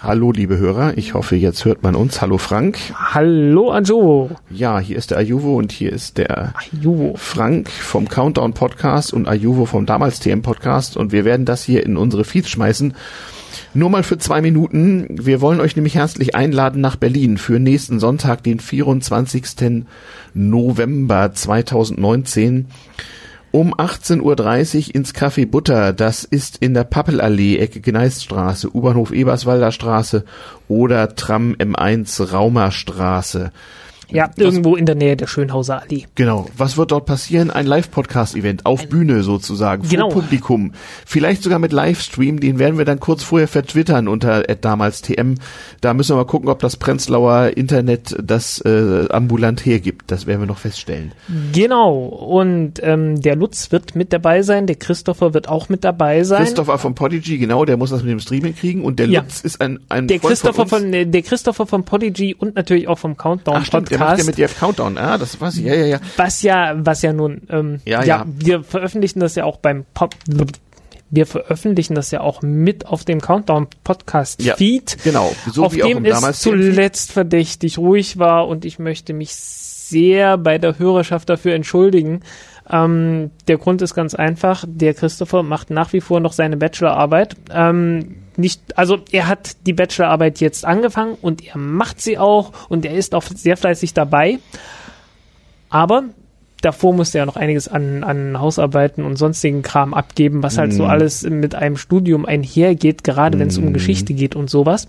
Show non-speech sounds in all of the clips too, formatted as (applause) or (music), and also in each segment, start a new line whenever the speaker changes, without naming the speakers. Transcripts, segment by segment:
Hallo, liebe Hörer. Ich hoffe, jetzt hört man uns. Hallo, Frank.
Hallo, Ajuvo.
Ja, hier ist der Ajuvo und hier ist der
Ajuvo.
Frank vom Countdown Podcast und Ajuvo vom damals TM Podcast und wir werden das hier in unsere Feeds schmeißen. Nur mal für zwei Minuten. Wir wollen euch nämlich herzlich einladen nach Berlin für nächsten Sonntag, den 24. November 2019 um 18.30 Uhr ins Café Butter. Das ist in der Pappelallee, Ecke Gneiststraße, U-Bahnhof Eberswalder Straße oder Tram M1 Raumerstraße.
Ja, irgendwo in der Nähe der Schönhauser Allee.
Genau. Was wird dort passieren? Ein Live-Podcast-Event auf Ein Bühne sozusagen, vor genau. Publikum. Vielleicht sogar mit Livestream, den werden wir dann kurz vorher vertwittern unter damals TM. Da müssen wir mal gucken, ob das Prenzlauer Internet das äh, ambulant hergibt. Das werden wir noch feststellen.
Genau. Und ähm, der Lutz wird mit dabei sein, der Christopher wird auch mit dabei sein.
Christopher von Podigy, genau, der muss das mit dem Streaming kriegen und der ja. Lutz ist ein, ein
der Freund Christopher von, von, der Christopher von Podigy und natürlich auch vom Countdown
Ach, stimmt, der macht ja mit dir Countdown. Ah, das weiß ich. Ja, ja, ja.
Was ja, was ja nun, ähm, ja, ja, ja, wir veröffentlichen das ja auch beim Pop. Wir veröffentlichen das ja auch mit auf dem Countdown Podcast Feed.
Ja, genau,
so auf wie dem auch es zuletzt verdächtig ruhig war und ich möchte mich sehr bei der Hörerschaft dafür entschuldigen. Ähm, der Grund ist ganz einfach, der Christopher macht nach wie vor noch seine Bachelorarbeit. Ähm, nicht, also er hat die Bachelorarbeit jetzt angefangen und er macht sie auch und er ist auch sehr fleißig dabei. Aber davor musste er noch einiges an, an Hausarbeiten und sonstigen Kram abgeben, was halt mm. so mhm. alles mit einem Studium einhergeht, gerade mm. wenn es um mhm. Geschichte geht und sowas.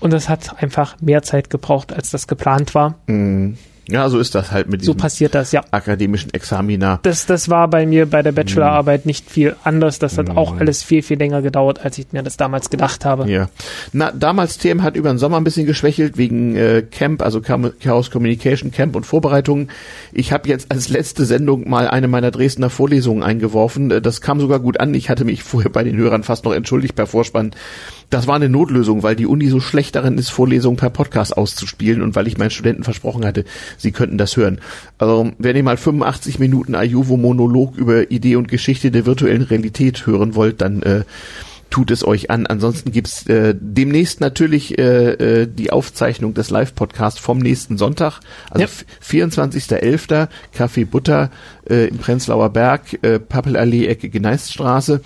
Und das hat einfach mehr Zeit gebraucht, als das geplant war.
Mm. Ja, so ist das halt mit
diesem so passiert das, ja.
akademischen Examina.
Das, das war bei mir bei der Bachelorarbeit nicht viel anders. Das hat auch alles viel, viel länger gedauert, als ich mir das damals gedacht habe.
Ja. Na, damals TM hat über den Sommer ein bisschen geschwächelt wegen äh, Camp, also Chaos Communication Camp und Vorbereitungen. Ich habe jetzt als letzte Sendung mal eine meiner Dresdner Vorlesungen eingeworfen. Äh, das kam sogar gut an. Ich hatte mich (laughs) vorher bei den Hörern fast noch entschuldigt per Vorspann das war eine Notlösung, weil die Uni so schlecht darin ist, Vorlesungen per Podcast auszuspielen und weil ich meinen Studenten versprochen hatte, sie könnten das hören. Also, wenn ihr mal 85 Minuten Ayuvo-Monolog über Idee und Geschichte der virtuellen Realität hören wollt, dann äh, tut es euch an. Ansonsten gibt's äh, demnächst natürlich äh, äh, die Aufzeichnung des Live-Podcasts vom nächsten Sonntag, also ja. 24.11. Café Butter äh, im Prenzlauer Berg, äh, Pappelallee, Ecke Gneiststraße.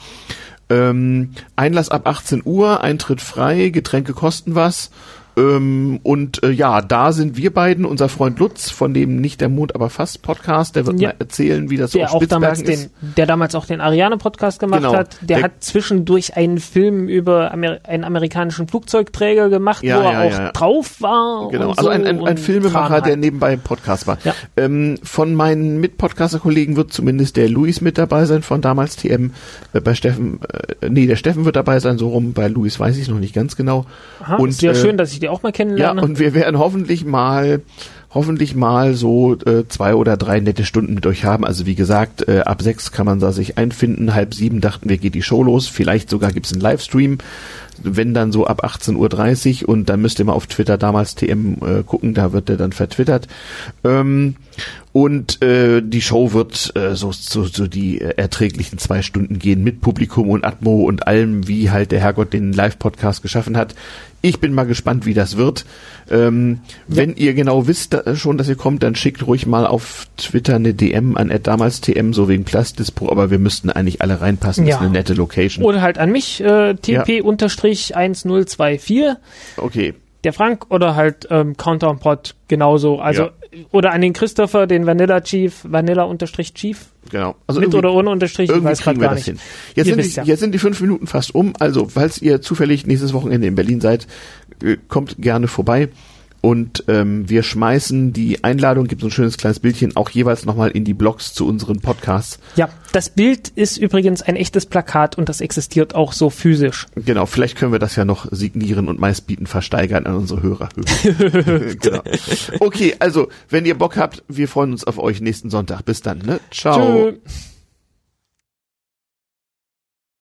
Ähm, Einlass ab 18 Uhr, Eintritt frei, Getränke kosten was. Ähm, und äh, ja, da sind wir beiden, unser Freund Lutz von dem nicht der Mond, aber fast Podcast, der wird ja. mal erzählen, wie das
der so auf Spitzbergen auch ist. Den, der damals auch den Ariane Podcast gemacht genau. hat. Der, der, hat zwischendurch einen Film über Amer einen amerikanischen Flugzeugträger gemacht, ja, wo er auch ja. drauf war.
Genau, also so ein, ein, ein Filmemacher, der nebenbei im Podcast war. Ähm, von meinen Mitpodcaster-Kollegen wird zumindest der Luis mit dabei sein von damals TM. Äh, bei Steffen, äh, nee, der Steffen wird dabei sein, so rum. Bei Luis weiß ich noch nicht ganz genau.
Aha, und sehr äh, schön, dass ich die auch mal kennenlernen.
Ja, und wir werden hoffentlich mal hoffentlich mal so äh, zwei oder drei nette Stunden mit euch haben. Also wie gesagt, äh, ab sechs kann man da sich einfinden. Halb sieben dachten wir, geht die Show los. Vielleicht sogar gibt's einen Livestream. Wenn dann so ab 18.30 Uhr und dann müsst ihr mal auf Twitter damals TM äh, gucken, da wird der dann vertwittert. Ähm, und äh, die Show wird äh, so, so, so die äh, erträglichen zwei Stunden gehen mit Publikum und Atmo und allem, wie halt der Herrgott den Live-Podcast geschaffen hat. Ich bin mal gespannt, wie das wird. Ähm, ja. Wenn ihr genau wisst da schon, dass ihr kommt, dann schickt ruhig mal auf Twitter eine DM an damals TM, so wegen Plastispo, aber wir müssten eigentlich alle reinpassen. Ja. Das ist eine nette Location.
Oder halt an mich, äh, TP-1024.
Okay.
Der Frank oder halt ähm, Countdown-Pod genauso. Also ja. oder an den Christopher, den Vanilla Chief, Vanilla-Chief.
Genau.
Also mit oder ohne Unterstrich,
irgendwie ich weiß kriegen wir das nicht. hin. Jetzt sind, die, ja. jetzt sind die fünf Minuten fast um. Also, falls ihr zufällig nächstes Wochenende in Berlin seid, äh, kommt gerne vorbei. Und ähm, wir schmeißen die Einladung, gibt so ein schönes kleines Bildchen, auch jeweils nochmal in die Blogs zu unseren Podcasts.
Ja, das Bild ist übrigens ein echtes Plakat und das existiert auch so physisch.
Genau, vielleicht können wir das ja noch signieren und meistbieten versteigern an unsere Hörer. (laughs) genau. Okay, also, wenn ihr Bock habt, wir freuen uns auf euch nächsten Sonntag. Bis dann, ne? Ciao. Tschö.